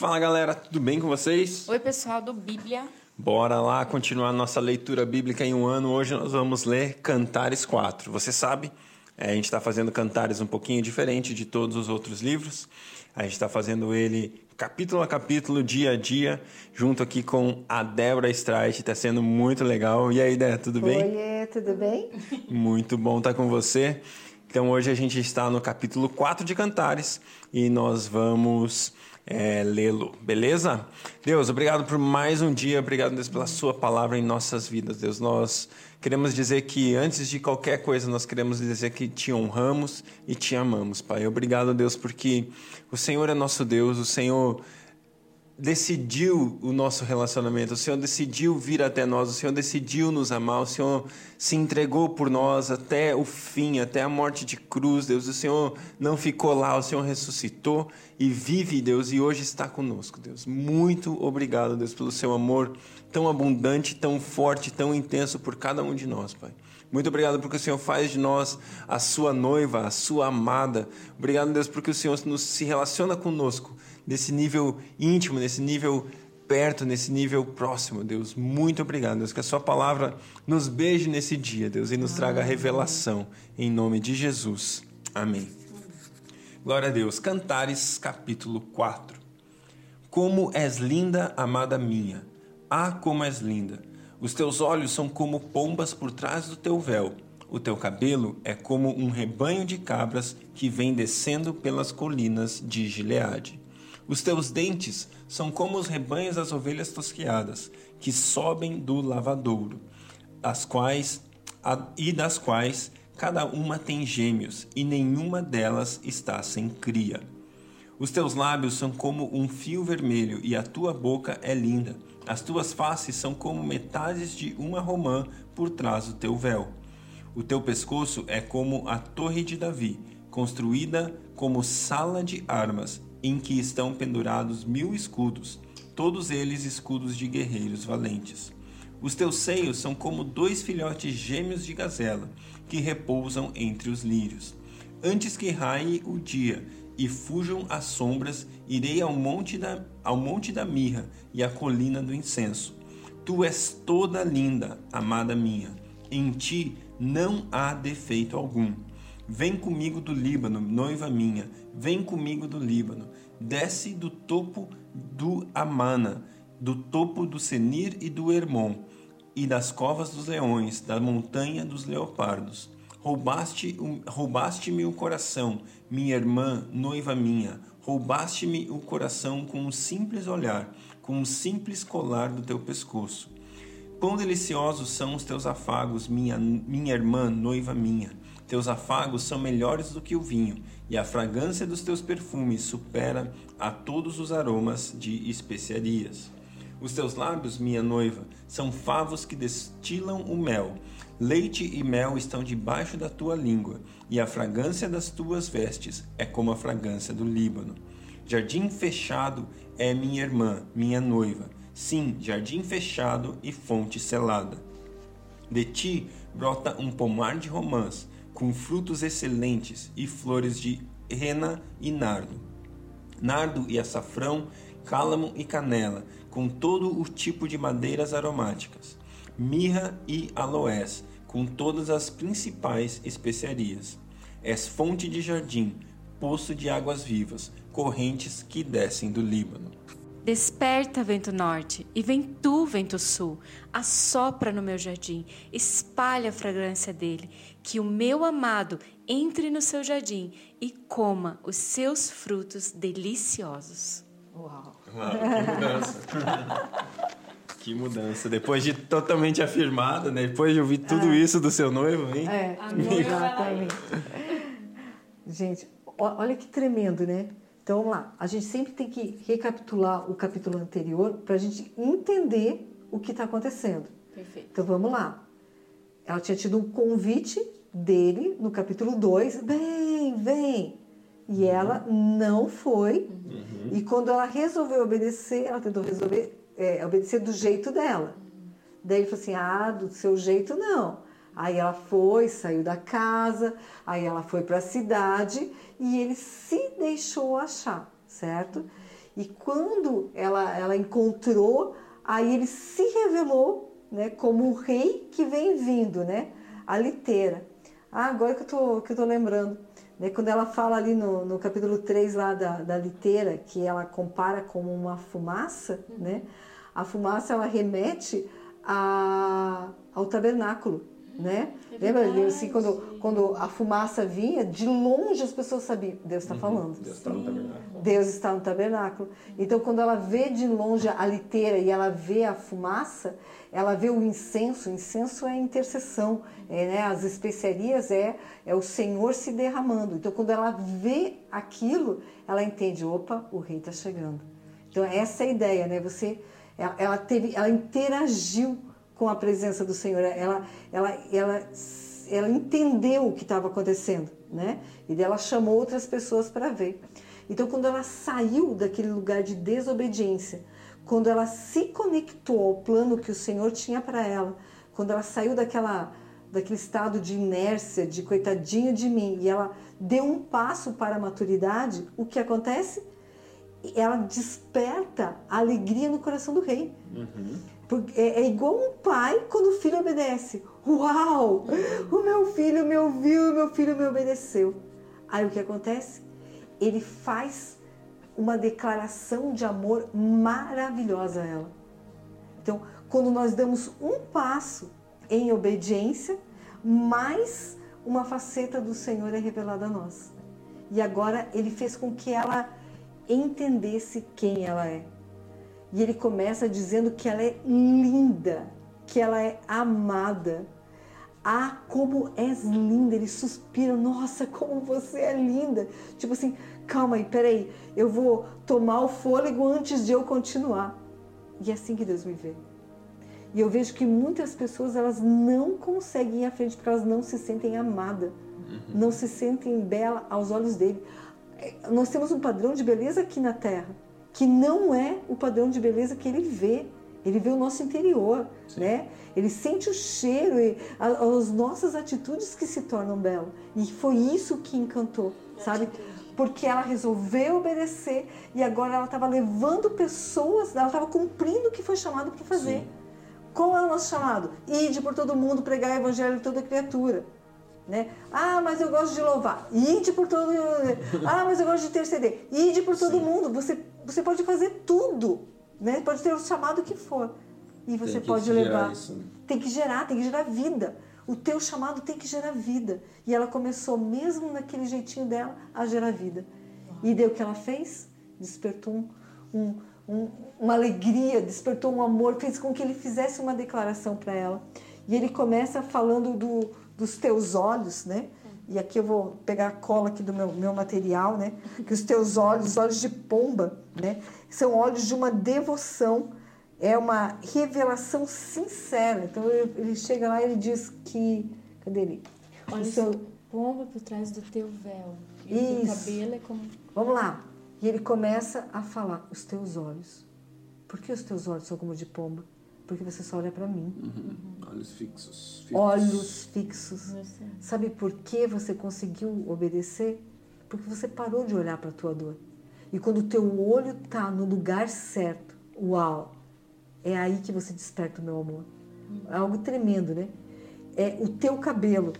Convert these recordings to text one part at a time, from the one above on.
Fala galera, tudo bem com vocês? Oi, pessoal do Bíblia. Bora lá continuar nossa leitura bíblica em um ano. Hoje nós vamos ler Cantares 4. Você sabe, é, a gente está fazendo Cantares um pouquinho diferente de todos os outros livros. A gente está fazendo ele capítulo a capítulo, dia a dia, junto aqui com a Débora Streit. Está sendo muito legal. E aí, Dé, tudo bem? Oi, tudo bem? Muito bom estar com você. Então hoje a gente está no capítulo 4 de Cantares e nós vamos é, lê-lo, beleza? Deus, obrigado por mais um dia, obrigado Deus pela sua palavra em nossas vidas, Deus. Nós queremos dizer que antes de qualquer coisa, nós queremos dizer que te honramos e te amamos, Pai. Obrigado, Deus, porque o Senhor é nosso Deus, o Senhor decidiu o nosso relacionamento, o Senhor decidiu vir até nós, o Senhor decidiu nos amar, o Senhor se entregou por nós até o fim, até a morte de cruz, Deus. O Senhor não ficou lá, o Senhor ressuscitou e vive, Deus, e hoje está conosco, Deus. Muito obrigado, Deus, pelo seu amor tão abundante, tão forte, tão intenso por cada um de nós, Pai. Muito obrigado porque o Senhor faz de nós a sua noiva, a sua amada. Obrigado, Deus, porque o Senhor nos, se relaciona conosco nesse nível íntimo, nesse nível perto, nesse nível próximo, Deus. Muito obrigado, Deus, que a sua palavra nos beije nesse dia, Deus, e nos traga revelação em nome de Jesus. Amém. Glória a Deus. Cantares, capítulo 4. Como és linda, amada minha. Ah, como és linda. Os teus olhos são como pombas por trás do teu véu. O teu cabelo é como um rebanho de cabras que vem descendo pelas colinas de Gileade. Os teus dentes são como os rebanhos das ovelhas tosquiadas, que sobem do lavadouro, as quais e das quais cada uma tem gêmeos, e nenhuma delas está sem cria. Os teus lábios são como um fio vermelho, e a tua boca é linda. As tuas faces são como metades de uma romã por trás do teu véu. O teu pescoço é como a torre de Davi, construída como sala de armas, em que estão pendurados mil escudos, todos eles escudos de guerreiros valentes. Os teus seios são como dois filhotes gêmeos de gazela, que repousam entre os lírios. Antes que raie o dia e fujam as sombras, irei ao monte da, ao monte da mirra e à colina do incenso. Tu és toda linda, amada minha. Em ti não há defeito algum. Vem comigo do Líbano, noiva minha. Vem comigo do Líbano. Desce do topo do Amana, do topo do Senir e do Hermon, e das covas dos leões, da montanha dos leopardos Roubaste-me roubaste o coração, minha irmã, noiva minha. Roubaste-me o coração com um simples olhar, com um simples colar do teu pescoço. Quão deliciosos são os teus afagos, minha, minha irmã, noiva minha. Teus afagos são melhores do que o vinho, e a fragrância dos teus perfumes supera a todos os aromas de especiarias. Os teus lábios, minha noiva, são favos que destilam o mel. Leite e mel estão debaixo da tua língua, e a fragrância das tuas vestes é como a fragrância do Líbano. Jardim fechado é minha irmã, minha noiva. Sim, jardim fechado e fonte selada. De ti brota um pomar de romãs, com frutos excelentes e flores de rena e nardo. Nardo e açafrão, cálamo e canela com todo o tipo de madeiras aromáticas, mirra e aloés, com todas as principais especiarias. És fonte de jardim, poço de águas vivas, correntes que descem do Líbano. Desperta, vento norte, e vem tu, vento sul, assopra no meu jardim, espalha a fragrância dele, que o meu amado entre no seu jardim e coma os seus frutos deliciosos. Uau! Uau que mudança! que mudança! Depois de totalmente afirmada, né? Depois de ouvir tudo é. isso do seu noivo, hein? É, exatamente. Gente, olha que tremendo, né? Então vamos lá. A gente sempre tem que recapitular o capítulo anterior para a gente entender o que está acontecendo. Perfeito. Então vamos lá. Ela tinha tido um convite dele no capítulo 2. Vem, vem. E ela não foi. Uhum. E quando ela resolveu obedecer, ela tentou resolver, é, obedecer do jeito dela. Daí ele falou assim: ah, do seu jeito não. Aí ela foi, saiu da casa, aí ela foi para a cidade e ele se deixou achar, certo? E quando ela, ela encontrou, aí ele se revelou né, como o rei que vem vindo, né? A liteira. Ah, agora que eu tô, que eu tô lembrando. Né, quando ela fala ali no, no capítulo 3 lá da, da liteira, que ela compara como uma fumaça, né? A fumaça ela remete a, ao tabernáculo, né? É Lembra assim, quando, quando a fumaça vinha, de longe as pessoas sabiam, Deus está falando. Deus está no tabernáculo. Deus está no tabernáculo. Então, quando ela vê de longe a liteira e ela vê a fumaça, ela vê o incenso. O incenso é intercessão, é, né? as especiarias é, é o Senhor se derramando. Então, quando ela vê aquilo, ela entende: opa, o rei está chegando. Então, essa é a ideia, né? Você, ela, ela teve, ela interagiu com a presença do Senhor. Ela, ela, ela, ela entendeu o que estava acontecendo, né? E daí ela chamou outras pessoas para ver. Então, quando ela saiu daquele lugar de desobediência, quando ela se conectou ao plano que o Senhor tinha para ela, quando ela saiu daquela daquele estado de inércia, de coitadinho de mim, e ela deu um passo para a maturidade, o que acontece? Ela desperta a alegria no coração do rei. Porque é, é igual um pai quando o filho obedece. Uau! O meu filho me ouviu, o meu filho me obedeceu. Aí o que acontece? Ele faz uma declaração de amor maravilhosa a ela. Então, quando nós damos um passo em obediência, mais uma faceta do Senhor é revelada a nós. E agora ele fez com que ela entendesse quem ela é. E ele começa dizendo que ela é linda, que ela é amada. Ah, como és linda! Ele suspira, nossa, como você é linda! Tipo assim, calma aí, peraí, eu vou tomar o fôlego antes de eu continuar. E é assim que Deus me vê. E eu vejo que muitas pessoas elas não conseguem ir à frente porque elas não se sentem amadas, não se sentem bela aos olhos dele. É, Nós temos um padrão de beleza aqui na Terra que não é o padrão de beleza que ele vê. Ele vê o nosso interior, né? Ele sente o cheiro e a- as nossas atitudes que se tornam belas. E foi isso que encantou, sabe? Porque ela resolveu obedecer e agora ela estava levando pessoas, ela estava cumprindo o que foi chamado para fazer. Sim. Qual é o nosso chamado? Ide por todo mundo, pregar o evangelho a toda criatura. Né? Ah, mas eu gosto de louvar. Ide por todo Ah, mas eu gosto de interceder. Ide por todo Sim. mundo. Você, você pode fazer tudo. Né? Pode ter o chamado que for. E você Tem que pode gerar levar. isso, né? Tem que gerar, tem que gerar vida. O teu chamado tem que gerar vida. E ela começou, mesmo naquele jeitinho dela, a gerar vida. E daí o que ela fez? Despertou um, um, um- uma alegria, despertou um amor, fez com que ele fizesse uma declaração para ela. E ele começa falando do, dos teus olhos, né? E aqui eu vou pegar a cola aqui do meu, meu material, né? Que os teus olhos, os olhos de pomba, né? São olhos de uma devoção, é uma revelação sincera. Então ele chega lá e ele diz que. Cadê ele? Olha O o seu- pomba por trás do teu véu. E o teu Isso. cabelo é como. Vamos lá. E ele começa a falar: os teus olhos. Por que os teus olhos são como de pomba? Porque você só olha para mim. Uhum. Olhos fixos. fixos. Olhos fixos. Sabe por que você conseguiu obedecer? Porque você parou de olhar para a tua dor. E quando o teu olho tá no lugar certo, uau, é aí que você desperta o meu amor. É algo tremendo, né? É o teu cabelo.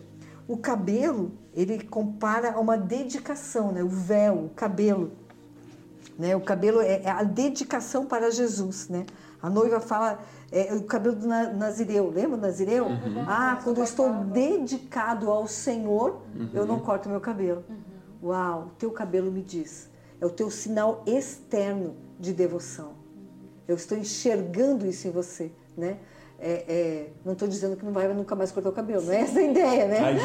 O cabelo, ele compara a uma dedicação, né? O véu, o cabelo. Né? O cabelo é é a dedicação para Jesus, né? A noiva fala é, o cabelo do na- Nazireu, lembra do Nazireu? Ah, quando eu estou dedicado ao Senhor, eu não corto meu cabelo. Uau, teu cabelo me diz. É o teu sinal externo de devoção. Eu estou enxergando isso em você, né? É, é, não estou dizendo que não vai nunca mais cortar o cabelo, não é essa a ideia, né?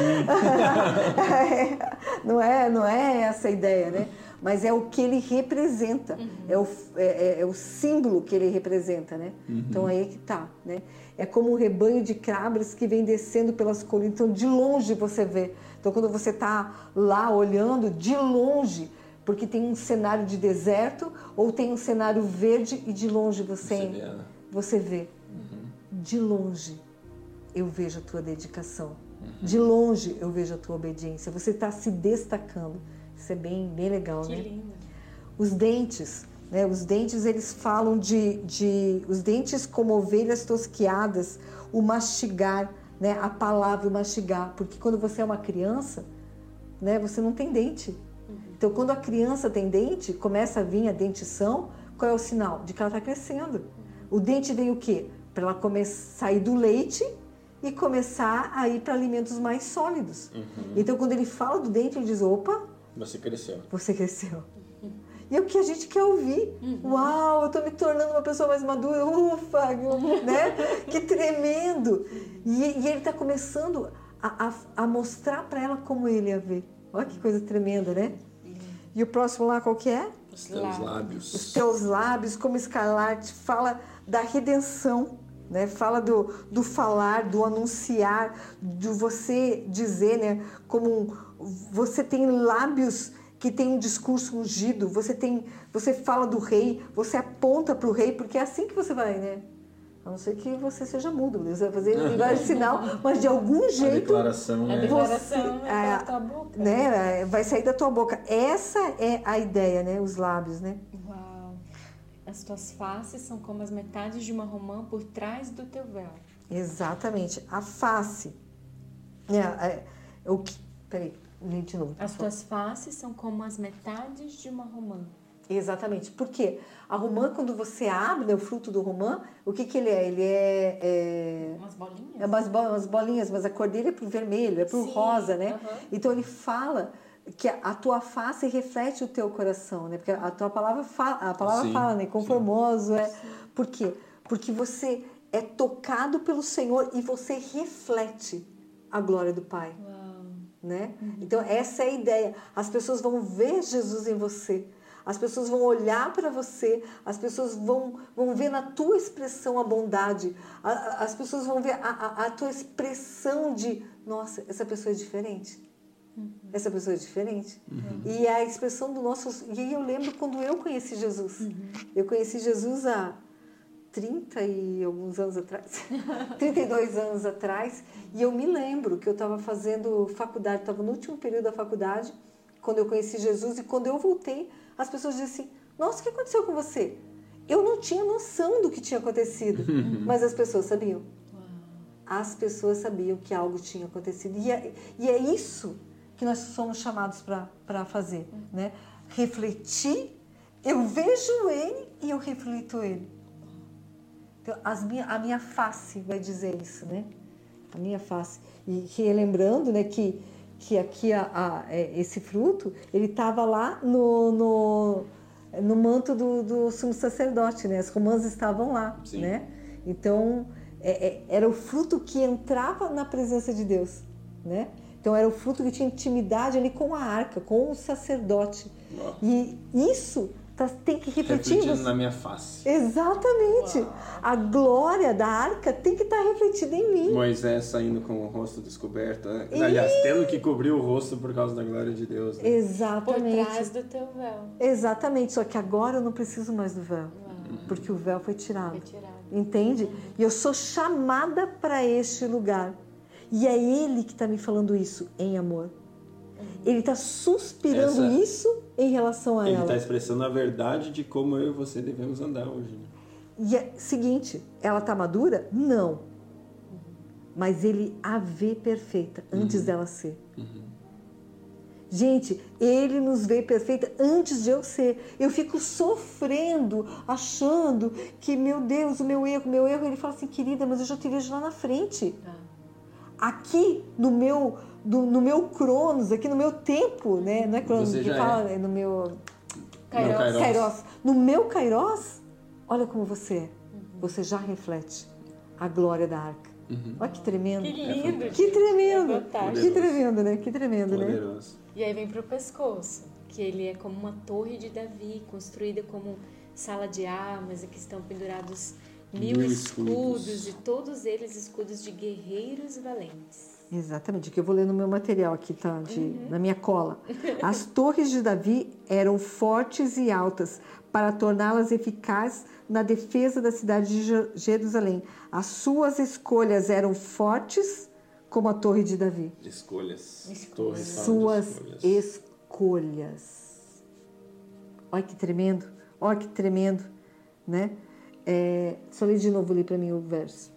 Não é, não é essa a ideia, né? Mas é o que ele representa, é, o, é, é- é o símbolo que ele representa, né? Então aí é que tá, né? É como um rebanho de cabras que vem descendo pelas colinas. Então de longe você vê. Então quando você tá lá olhando de longe, porque tem um cenário de deserto ou tem um cenário verde e de longe você Você vê, né? você vê. De longe eu vejo a tua dedicação. De longe eu vejo a tua obediência. Você está se destacando. Isso é bem, bem legal, Que né? lindo. Os dentes, Né? Os dentes, eles falam de, de... Os dentes como ovelhas tosquiadas, o mastigar, né? a palavra o mastigar. Porque quando você é uma criança, né? você não tem dente. Então, quando a criança tem dente, começa a vir a dentição, qual é o sinal? De que ela está crescendo. O dente vem o quê? Para ela começar sair do leite e começar a ir para alimentos mais sólidos. Uhum. Então, quando ele fala do dente, ele diz: opa, Você cresceu. você cresceu. E é o que a gente quer ouvir. Uau, eu estou me tornando uma pessoa mais madura. Ufa, né? Que tremendo. E, e ele está começando a, a, a mostrar para ela como ele ia ver. Olha que coisa tremenda, né? E o próximo lá qual que é? Os teus lábios. Os teus lábios como escarlate. Fala da redenção. Né? Fala do, do falar, do anunciar, do você dizer, né? Como um- você tem lábios que tem um discurso ungido, você tem, você fala do rei, você aponta para o rei, porque é assim que você vai, né? A não ser que você seja mudo, Deus vai fazer linguagem de sinal, mas de algum A jeito declaração A é. declaração Você- é é, da tua boca. né, vai sair da tua boca. Essa é a ideia, né? Os lábios, né? Uau. As tuas faces são como as metades de uma romã por trás do teu véu. Exatamente. A face. É, é, o que. Peraí, lê de novo. As tuas faces são como as metades de uma romã. Exatamente. Por quê? A romã, quando você abre né, o fruto do romã, o que, que ele é? Ele é. é... Umas bolinhas? É umas, bo- umas bolinhas, mas a cor dele é pro vermelho, é pro Sim, rosa, né? aham. Então ele fala que a, tua face reflete o teu coração, né? Porque a tua palavra fala, a palavra Sim, fala, né? sim. Conformoso é. Por quê? Porque você é tocado pelo Senhor e você reflete a glória do Pai Uau. né? Então essa é a ideia. As pessoas vão ver Jesus em você. As pessoas vão olhar para você, as pessoas vão, vão ver na tua expressão a bondade, A- a- as pessoas vão ver a, a, a tua expressão de, nossa, essa pessoa é diferente. Essa pessoa é diferente. E a expressão do nosso. E aí eu lembro quando eu conheci Jesus. Eu conheci Jesus há 30 e alguns anos atrás, 32 anos atrás, e eu me lembro que eu estava fazendo faculdade, estava no último período da faculdade, quando eu conheci Jesus, e quando eu voltei, as pessoas diziam assim: Nossa, o que aconteceu com você? Eu não tinha noção do que tinha acontecido, mas as pessoas sabiam. As pessoas sabiam que algo tinha acontecido. E é, e é isso que nós somos chamados para fazer, né? Refletir, eu vejo ele e eu reflito ele. Então, as minha, a minha face vai dizer isso, né? A minha face. E relembrando, né, que, que aqui a, a- é, esse fruto, ele estava lá no, no, no manto do, do sumo sacerdote, né? As romãs estavam lá, Sim. né? Então, é- é- era o fruto que entrava na presença de Deus, né? Então, era o fruto que tinha intimidade ali com a arca, com o sacerdote. E isso tá- tem que refletir Refletindo na minha face. Exatamente. A glória da arca tem que estar refletida em mim. Moisés saindo com o rosto descoberto. né? Aliás, tendo que cobrir o rosto por causa da glória de Deus. né? Por Exatamente. trás do teu véu. Exatamente. Só que agora eu não preciso mais do véu. Porque o véu foi tirado. Foi tirado. Entende? E eu sou chamada para este lugar. E é Ele que está me falando isso em amor. Ele está suspirando Essa- isso em relação a Ele ela. está expressando a verdade de como eu e você devemos andar hoje. né? E é seguinte, ela tá madura? Não. Mas ele a vê perfeita antes dela ser. Gente, ele nos vê perfeita antes de eu ser. Eu fico sofrendo, achando que, meu Deus, o meu erro, meu erro. Ele fala assim, querida, mas eu já te vejo lá na frente. Aqui no meu, do- no meu cronos, aqui no meu tempo, né? Não é cronos que fala, é no meu Kairos. Kairos. Kairos. No meu Kairos, olha como você é. Você já reflete a glória da arca. Olha que tremendo. Que lindo. Que tremendo. É que tremendo, né? Que tremendo, né? Poderoso. E aí vem pro pescoço, que ele é como uma torre de Davi, construída como sala de armas, e que estão pendurados mil, Mil escudos, escudos. e todos eles escudos de guerreiros valentes. Exatamente, que eu vou ler no meu material aqui, tá? De, Na minha cola. As torres de Davi eram fortes e altas para torná-las eficazes na defesa da cidade de Je- Jerusalém. As suas escolhas eram fortes como a torre de Davi. Escolhas. Escolhas. De suas escolhas. escolhas. Olha que tremendo. Olha que tremendo, né? É, só lê de novo ali para mim o verso.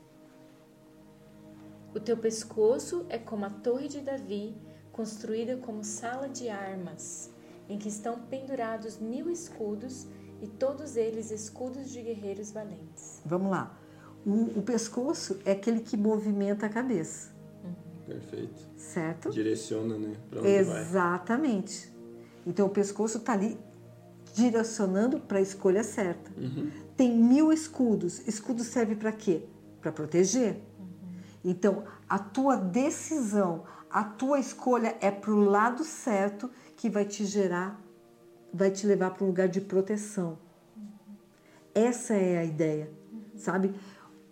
O teu pescoço é como a torre de Davi, construída como sala de armas, em que estão pendurados mil escudos e todos eles escudos de guerreiros valentes. Vamos lá. O, o pescoço é aquele que movimenta a cabeça, Perfeito. certo? Direciona, né? Pra onde vai. Exatamente. Então o pescoço está ali direcionando para a escolha certa. Tem mil escudos. Escudo serve para quê? Para proteger. Então a tua decisão, a tua escolha é para o lado certo que vai te gerar, vai te levar para um lugar de proteção. Essa é a ideia, sabe?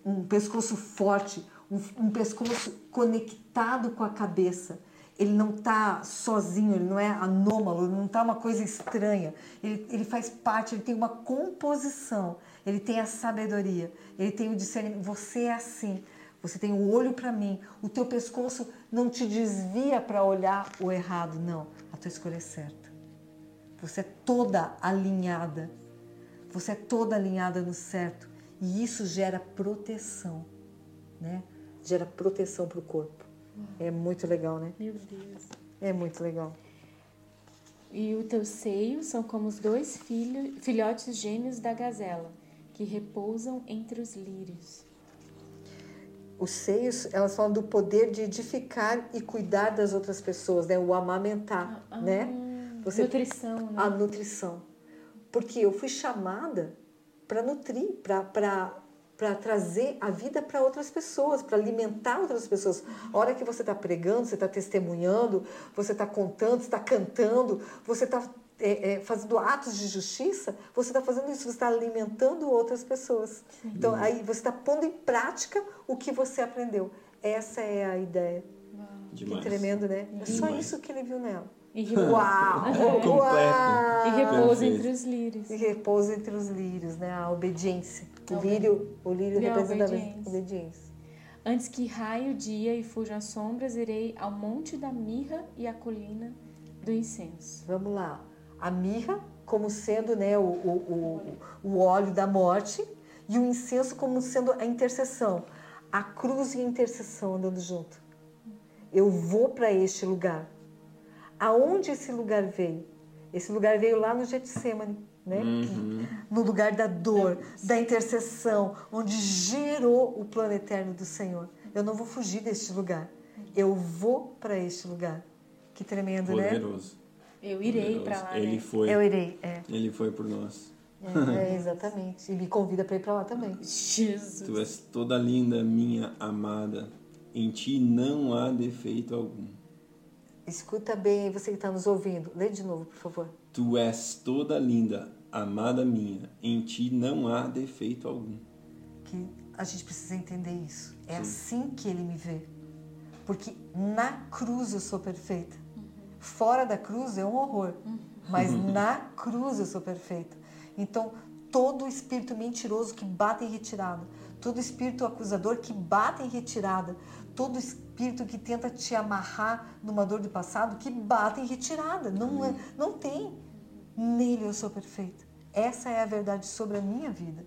Um pescoço forte, um, um pescoço conectado com a cabeça. Ele não está sozinho, ele não é anômalo, ele não está uma coisa estranha. Ele, ele faz parte, ele tem uma composição, ele tem a sabedoria, ele tem o discernimento. Você é assim, você tem o olho para mim, o teu pescoço não te desvia para olhar o errado, não. A tua escolha é certa. Você é toda alinhada. Você é toda alinhada no certo. E isso gera proteção, né? Gera proteção para o corpo. É muito legal, né? Meu Deus. É muito legal. E o teu seio são como os dois filho, filhotes gêmeos da gazela, que repousam entre os lírios. Os seios, elas falam do poder de edificar e cuidar das outras pessoas, né? O amamentar, Ah, né? Você Nutrição, né? a nutrição. Porque eu fui chamada para nutrir, para trazer a vida para outras pessoas, para alimentar outras pessoas. A hora que você está pregando, você está testemunhando, você está contando, está cantando, você está fazendo atos de justiça, você está fazendo isso, você está alimentando outras pessoas. Então, aí você está pondo em prática o que você aprendeu. Essa é a ideia. Demais. Que tremendo, né? É só Demais. isso que ele viu nela. E, repousa, Uau! Completo. Uau! e Perfeito. entre os lírios. E repousa entre os lírios, né? A obediência. O A lírio, o lírio a representa a obediência. obediência. Antes que raie o dia e fujam as sombras, irei ao monte da mirra e à colina do incenso. Vamos lá. A mirra como sendo né, o, o, o, o óleo da morte e o incenso como sendo a intercessão. A cruz e a intercessão andando junto. Eu vou para este lugar. Aonde esse lugar veio? Esse lugar veio lá no Getsemane, né? Que- no lugar da dor, da intercessão, onde gerou o plano eterno do Senhor. Eu não vou fugir deste lugar. Eu vou para este lugar. Que tremendo, né? Eu irei para lá. Ele né? foi. Eu irei, é. Ele foi por nós. É, é, exatamente. E me convida para ir para lá também. Jesus. Tu és toda linda, minha amada. Em ti não há defeito algum. Escuta bem, você que está nos ouvindo. Lê de novo, por favor. Tu és toda linda, amada minha. Em ti não há defeito algum. Que a gente precisa entender isso. É assim que ele me vê. Porque na cruz eu sou perfeita. Fora da cruz é um horror. Mas na cruz eu sou perfeita. Então, todo espírito mentiroso que bate em retirada, todo espírito acusador que bate em retirada, todo espírito que tenta te amarrar numa dor do passado, que bate em retirada. Não, é, não tem. Nele eu sou perfeita. Essa é a verdade sobre a minha vida.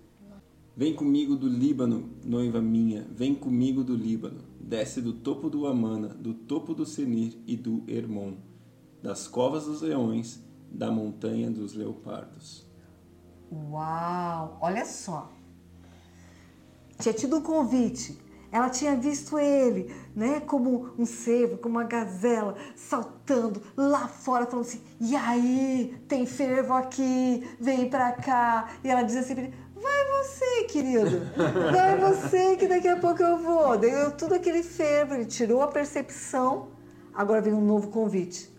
Vem comigo do Líbano, noiva minha, vem comigo do Líbano. Desce do topo do Amana, do topo do Senir e do Hermon, das covas dos leões, da montanha dos leopardos. Uau! Olha só. Tinha tido um convite. Ela tinha visto ele, né, como um cervo, como uma gazela, saltando lá fora, falando assim: e aí, tem fervo aqui, vem pra cá. E ela diz pra ele: vai você, querido, vai você, que daqui a pouco eu vou. Deu tudo aquele fervo, ele tirou a percepção, agora vem um novo convite.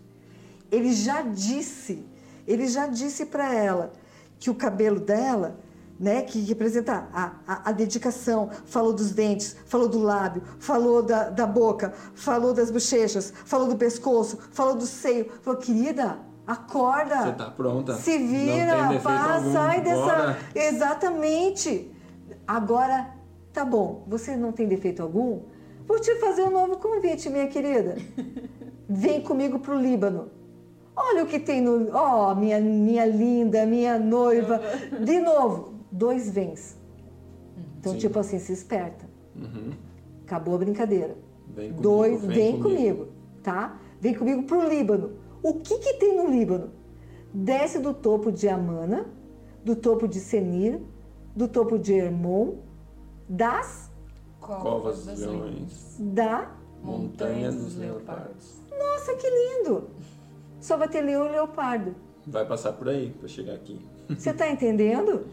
Ele já disse, ele já disse para ela que o cabelo dela, né, que representa a, a, a dedicação, falou dos dentes, falou do lábio, falou da, da boca, falou das bochechas, falou do pescoço, falou do seio. Falou, querida, acorda. Você tá pronta? Se vira, algum, sai dessa. Exatamente. Agora, tá bom, você não tem defeito algum? Vou te fazer um novo convite, minha querida. Vem comigo pro Líbano. Olha o que tem no. Ó, minha, minha linda, minha noiva. De novo, dois vens. Então, Sim. tipo assim, se esperta. Uhum. Acabou a brincadeira. Vem comigo, Dois, vem vem, comigo. comigo. tá? Vem comigo pro Líbano. O que que tem no Líbano? Desce do topo de Amana, do topo de Senir, do topo de Hermon, das Covas dos leões, da. montanha dos leopardos. Nossa, que lindo! Só vai ter leão e leopardo. Vai passar por aí para chegar aqui. Você está entendendo?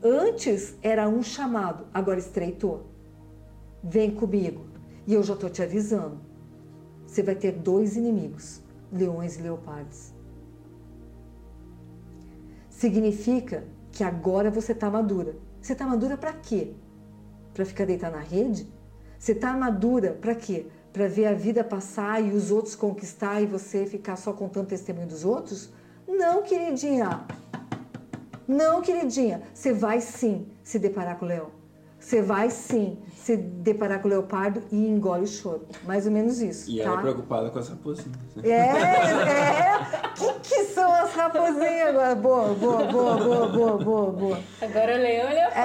Antes era um chamado, agora estreitou. Vem comigo. E eu já estou te avisando. Você vai ter dois inimigos, leões e leopardos. Significa que agora você está madura. Você está madura para quê? Para ficar deitada na rede? Você está madura para quê? Para ver a vida passar e os outros conquistar e você ficar só contando testemunho dos outros? Não, queridinha. Não, queridinha. Você vai sim se deparar com o leão. Você vai sim se deparar com o leopardo e engole o choro. Mais ou menos isso, E tá? ela é preocupada com as raposinhas. né? É, é. que que são as raposinhas agora? Boa, boa, boa, boa, boa, boa, boa. Agora o leão e o leopardo.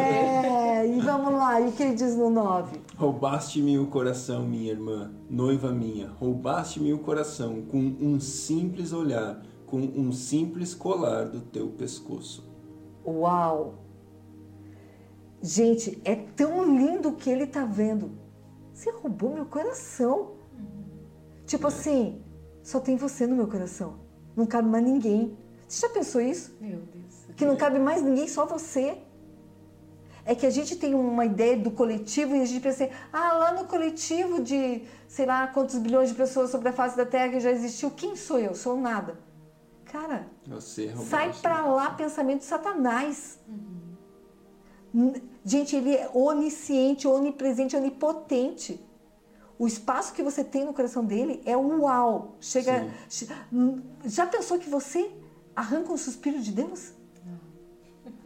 É, e vamos lá, e o que ele diz no 9? Roubaste-me o coração, minha irmã, noiva minha. Roubaste-me o coração com um simples olhar, com um simples colar do teu pescoço. Uau! Gente, é tão lindo o que ele tá vendo. Você roubou meu coração. Tipo assim, só tem você no meu coração. Não cabe mais ninguém. Você já pensou isso? Meu Deus. Que não cabe mais ninguém, só você. É que a gente tem uma ideia do coletivo e a gente pensa assim, ah, lá no coletivo de sei lá quantos bilhões de pessoas sobre a face da Terra que já existiu, quem sou eu? Sou nada. Cara, Você roubaste. sai pra lá pensamento de Satanás. N- Gente, ele é onisciente, onipresente, onipotente. O espaço que você tem no coração dele é uau. Chega. che- Hum, Já pensou que você arranca um suspiro de Deus?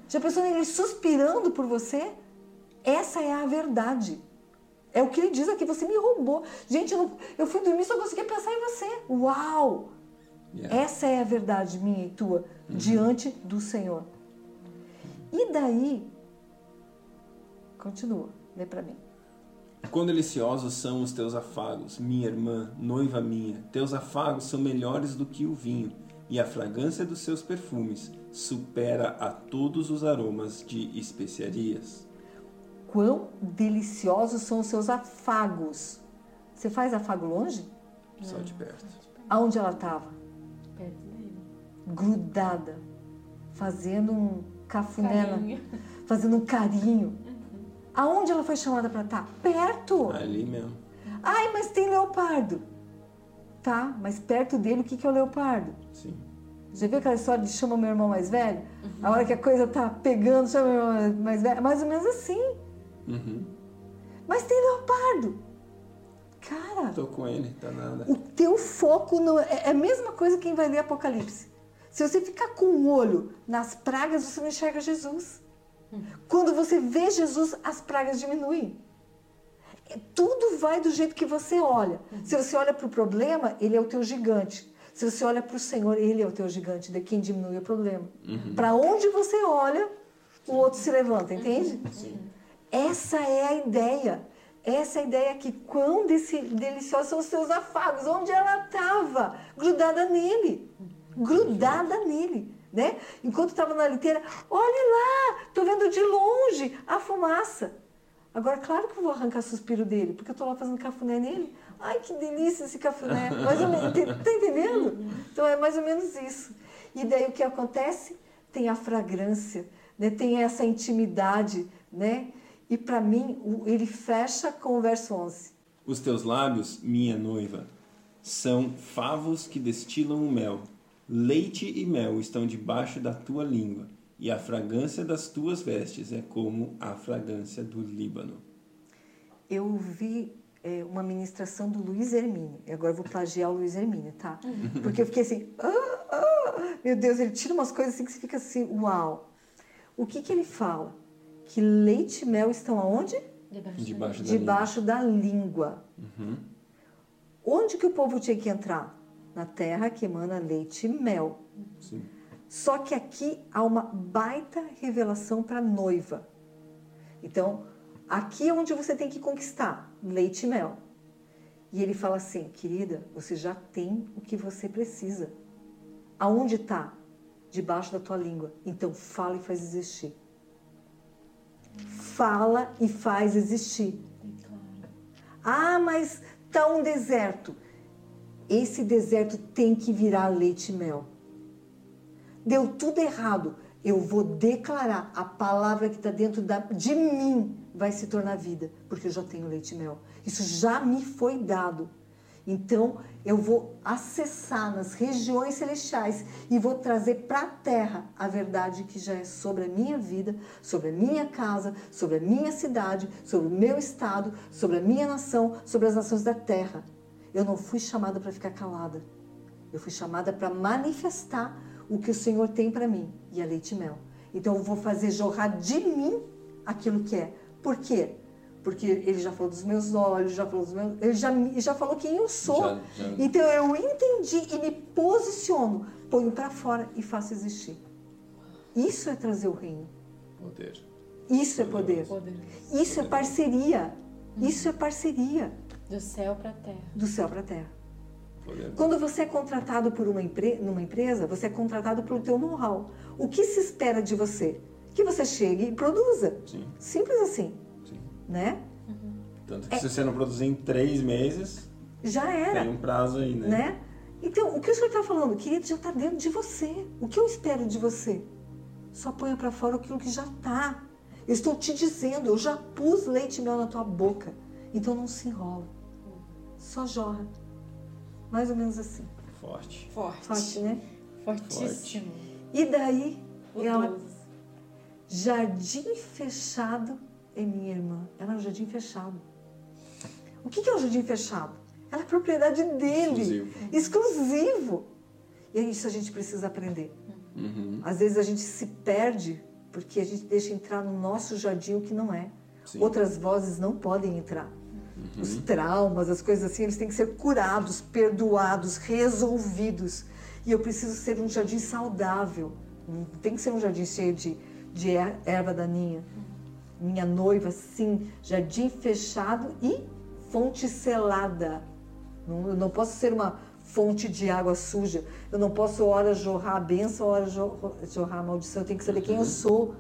Já pensou nele suspirando por você? Essa é a verdade. É o que ele diz aqui, você me roubou. Gente, eu, não- eu fui dormir só conseguia pensar em você. Uau! Yeah. Essa é a verdade minha e tua diante do Senhor. E daí, continua, lê para mim. Quão deliciosos são os teus afagos, minha irmã, noiva minha. Teus afagos são melhores do que o vinho, e a fragrância dos seus perfumes supera a todos os aromas de especiarias. Quão deliciosos são os seus afagos. Você faz afago longe? Só de perto. Aonde ela estava? Perto dele. Grudada, fazendo um cafuné, fazendo um carinho. Aonde ela foi chamada para estar? Perto. Ali mesmo. Ai, mas tem leopardo. Tá, mas perto dele o que que é o leopardo? Sim. Já viu aquela história de chama meu irmão mais velho? A hora que a coisa tá pegando, chama meu irmão mais velho. Mais ou menos assim. Uhum. Mas tem leopardo. Cara, Tô com ele, tá nada. o teu foco não é, é a mesma coisa que quem vai ler Apocalipse. Se você ficar com o olho nas pragas, você não enxerga Jesus. Quando você vê Jesus, as pragas diminuem. É, Tudo vai do jeito que você olha. Se você olha para o problema, ele é o teu gigante. Se você olha para o Senhor, ele é o teu gigante, de quem diminui o problema. Para onde você olha, o outro se levanta, entende? Sim. Essa é a ideia. Essa é a ideia que quão desse- deliciosos são os seus afagos. Onde ela estava? Grudada nele. Grudada nele. Né? Enquanto estava na liteira, olhe lá, estou vendo de longe a fumaça. Agora, claro que eu vou arrancar suspiro dele, porque eu estou lá fazendo cafuné nele. Ai, que delícia esse cafuné. Mais ou menos, tá entendendo? Então é mais ou menos isso. E daí o que acontece? Tem a fragrância, né? tem essa intimidade, né? E para mim, ele fecha com o verso 11. Os teus lábios, minha noiva, são favos que destilam o mel. Leite e mel estão debaixo da tua língua, e a fragrância das tuas vestes é como a fragrância do Líbano. Eu vi é, uma ministração do Luiz Hermínio. E agora eu vou plagiar o Luiz Hermínio, tá? Porque eu fiquei assim, ah, ah, meu Deus, ele tira umas coisas assim que você fica assim, uau. O que que ele fala? Que leite e mel estão aonde? Debaixo, Debaixo da Debaixo da língua. Uhum. Onde que o povo tinha que entrar? Na terra que emana leite e mel. Sim. Só que aqui há uma baita revelação para a noiva. Então, aqui é onde você tem que conquistar leite e mel. E ele fala assim, querida, você já tem o que você precisa. Aonde está? Debaixo da tua língua. Então, fala e faz existir. Fala e faz existir. Ah, mas tá um deserto. Esse deserto tem que virar leite e mel. Deu tudo errado. Eu vou declarar a palavra que está dentro da, de mim vai se tornar vida, porque eu já tenho leite e mel. Isso já me foi dado. Então, eu vou acessar nas regiões celestiais e vou trazer para a terra a verdade que já é sobre a minha vida, sobre a minha casa, sobre a minha cidade, sobre o meu estado, sobre a minha nação, sobre as nações da terra. Eu não fui chamada para ficar calada. Eu fui chamada para manifestar o que o Senhor tem para mim, e é leite e mel. Então, eu vou fazer jorrar de mim aquilo que é. Por quê? porque ele já falou dos meus olhos, já falou dos meus, ele já, já falou quem eu sou. Já, já. Então eu entendi e me posiciono, ponho para fora e faço existir. Isso é trazer o reino. Poder. Isso é poder. poder. Isso é parceria. Isso é parceria. Do céu para a terra. Do céu para a terra. Quando você é contratado por uma empre numa empresa, você é contratado pelo teu know-how. O que se espera de você? Que você chegue e produza. Sim. Simples assim né? Uhum. Tanto que é, se você não produzir em três meses, já era. Tem um prazo aí, né? né? Então, o que o senhor está falando, querido, já está dentro de você. O que eu espero de você? Só ponha para fora aquilo que já está. Eu estou te dizendo, eu já pus leite e mel na tua boca. Então não se enrola. Só jorra. Mais ou menos assim. Forte. Forte. Forte, né? Fortíssimo. Forte. E daí, ela, jardim fechado é minha irmã. Ela é um jardim fechado. O que é um jardim fechado? Ela é propriedade dele. Exclusivo. Exclusivo. E é isso a gente precisa aprender. Uhum. Às vezes a gente se perde porque a gente deixa entrar no nosso jardim o que não é. Sim. Outras vozes não podem entrar. Uhum. Os traumas, as coisas assim, eles têm que ser curados, perdoados, resolvidos. E eu preciso ser um jardim saudável. Não tem que ser um jardim cheio de, de erva daninha minha noiva, sim, jardim fechado e fonte selada. Não, eu não posso ser uma fonte de água suja. Eu não posso, hora, jorrar a benção, hora, jorrar a maldição. Eu tenho que saber quem eu uhum. sou.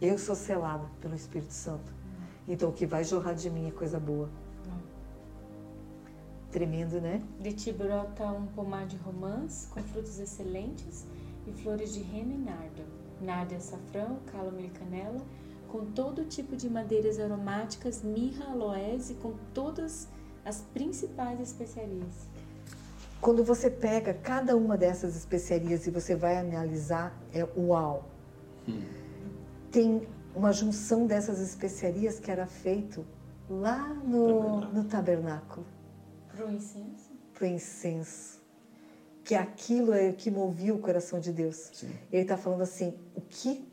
Eu sou selada pelo Espírito Santo. Então, o que vai jorrar de mim é coisa boa. Tremendo, né? De ti brota um pomar de romãs com frutos excelentes e flores de rena e nardo. Nardo é açafrão, cálamo e canela com todo tipo de madeiras aromáticas, mirra, aloés e com todas as principais especiarias. Quando você pega cada uma dessas especiarias e você vai analisar, é uau. Hum. Tem uma junção dessas especiarias que era feito lá no tabernáculo. No tabernáculo. Pro incenso? Pro incenso. Que aquilo é o que movia o coração de Deus. Sim. Ele está falando assim: o que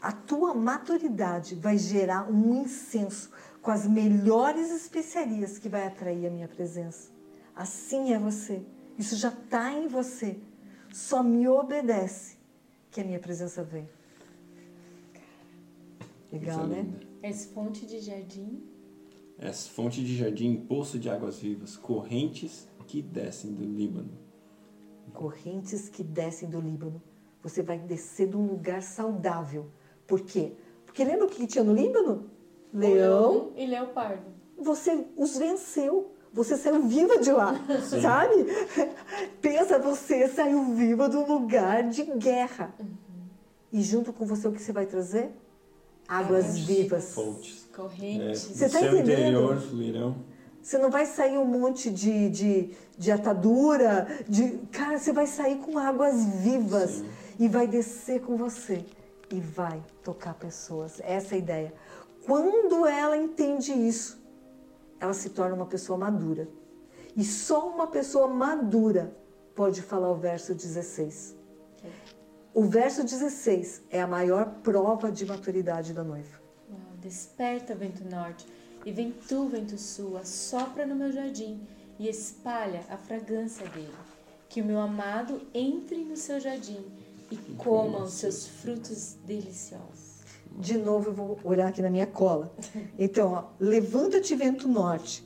a tua maturidade vai gerar um incenso com as melhores especiarias que vai atrair a minha presença. Assim é você. Isso já está em você. Só me obedece que a minha presença vem. Legal, né? És fonte de jardim. És fonte de jardim, poço de águas vivas, correntes que descem do Líbano. Correntes que descem do Líbano. Você vai descer de um lugar saudável por quê? Porque lembra o que tinha no Líbano? Leão e leopardo. Você os venceu. Você saiu viva de lá, Sim. sabe? Pensa, você saiu viva do lugar de guerra. Uhum. E junto com você o que você vai trazer? Águas vivas. Fontes. Correntes. É, você está entendendo? Interior fluirão. Você não vai sair um monte de, de, de atadura, de. Cara, você vai sair com águas vivas Sim. e vai descer com você e vai tocar pessoas. Essa é a ideia. Quando ela entende isso, ela se torna uma pessoa madura. E só uma pessoa madura pode falar o verso 16. O verso 16 é a maior prova de maturidade da noiva. Desperta, vento norte, e vem tu, vento sul, assopra no meu jardim e espalha a fragrância dele. que o meu amado entre no seu jardim e coma os seus frutos deliciosos. De novo, eu vou olhar aqui na minha cola. Então, levanta-te, vento norte.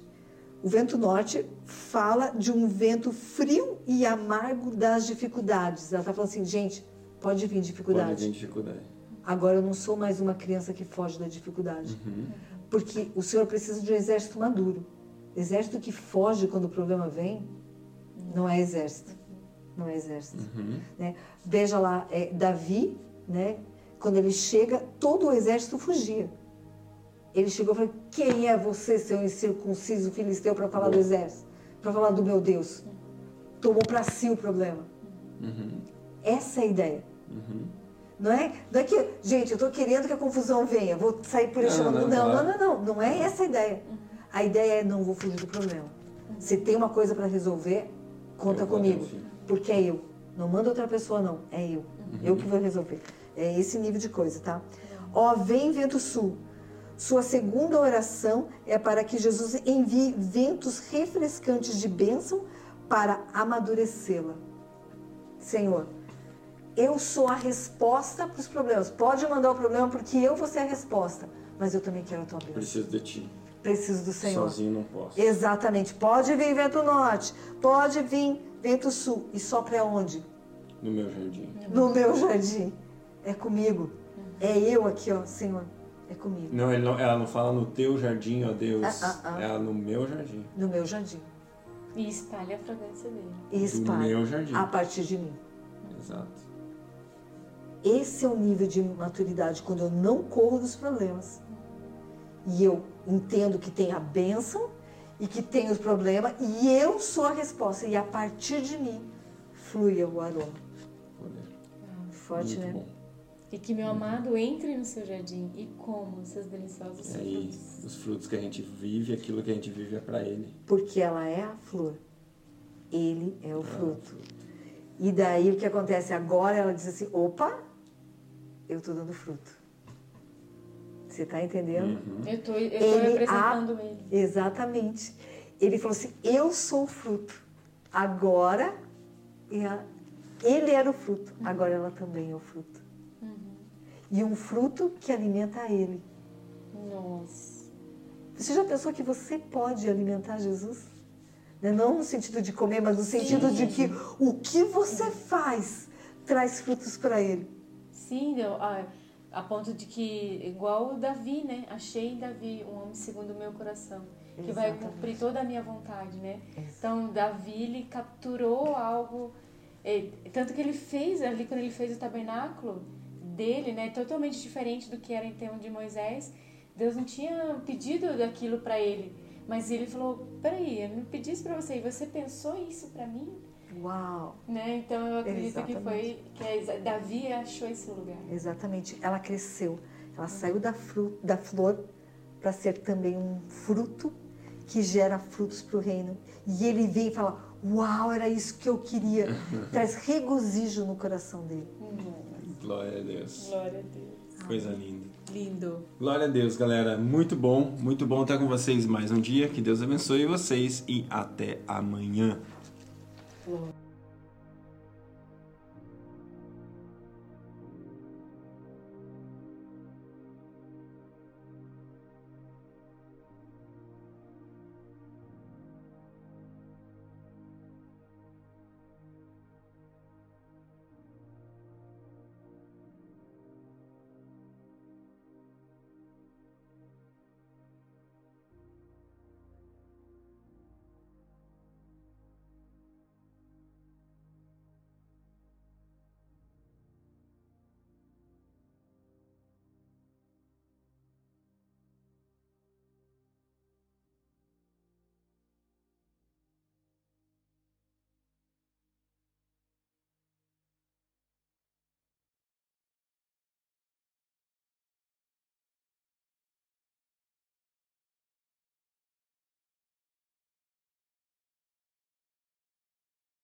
O vento norte fala de um vento frio e amargo das dificuldades. Ela está falando assim, gente, pode vir dificuldade. Pode vir dificuldade. Agora eu não sou mais uma criança que foge da dificuldade. Porque o Senhor precisa de um exército maduro. Exército que foge quando o problema vem, não é exército. Não é exército. Né? Veja lá, é, Davi, né? quando ele chega, todo o exército fugia. Ele chegou e falou: Quem é você, seu incircunciso filisteu, para falar do exército? Para falar do meu Deus? Tomou para si o problema. Essa é a ideia. Não é, não é que, gente, eu estou querendo que a confusão venha, vou sair por este Não, não, não, não, claro. não, não, não, não é essa a ideia. A ideia é não vou fugir do problema. Se tem uma coisa para resolver, conta Eu comigo, porque é eu. Não manda outra pessoa não, é eu. Eu que vou resolver. É esse nível de coisa, tá? Ó, vem vento sul. Sua segunda oração é para que Jesus envie ventos refrescantes de bênção para amadurecê-la. Senhor, eu sou a resposta para os problemas. Pode mandar o problema porque eu vou ser a resposta. Mas eu também quero a tua bênção. Preciso de ti. Preciso do Senhor. Sozinho não posso. Exatamente. Pode vir vento norte, pode vir vento sul. E só para onde? No meu jardim. No meu jardim. É comigo. É eu aqui, ó, Senhor. É comigo. Não, ele não- ela não fala no teu jardim, ó Deus. Ah, ah, ah. Ela no meu jardim. No meu jardim. E espalha a fragrância dele. E espalha meu jardim. a partir de mim. Exato. Esse é o nível de maturidade quando eu não corro dos problemas. E eu entendo que tem a bênção e que tem os problemas e eu sou a resposta. E a partir de mim flui o aroma. Olha, Forte, muito né? bom. E que meu amado entre no seu jardim e coma os seus deliciosos aí, frutos. os frutos que a gente vive, aquilo que a gente vive é pra ele. Porque ela é a flor. Ele é o fruto. E daí o que acontece agora? Ela diz assim: opa, eu estou dando fruto. Você está entendendo? Eu tô, eu Ele representando a- ele. Exatamente. Ele falou assim: Eu sou o fruto. Agora, ele era o fruto. Agora ela também é o fruto. E um fruto que alimenta a ele. Nossa. Você já pensou que você pode alimentar Jesus? Né? Não no sentido de comer, mas no sentido de que o que você faz traz frutos para ele. Sim, a, a ponto de que, igual o Davi, né? Achei Davi um homem segundo o meu coração, que vai Exatamente. cumprir toda a minha vontade, né? Então, Davi, ele capturou algo, eh, tanto que ele fez ali, quando ele fez o tabernáculo dele, né? Totalmente diferente do que era em tempo de Moisés. Deus não tinha pedido daquilo para ele, mas ele falou: peraí, eu não pedi isso para você, e você pensou isso para mim? Uau! Né? Então eu acredito que foi Exatamente. que a- Davi achou esse lugar. Exatamente. Ela cresceu. Ela saiu da, fru- da flor para ser também um fruto que gera frutos para o reino. E ele vem e fala: Uau, era isso que eu queria. Traz regozijo no coração dele. Glória a Deus. Glória a Deus. Coisa linda. Lindo. Glória a Deus, galera. Muito bom, muito bom estar com vocês mais um dia. Que Deus abençoe vocês e até amanhã. Flor.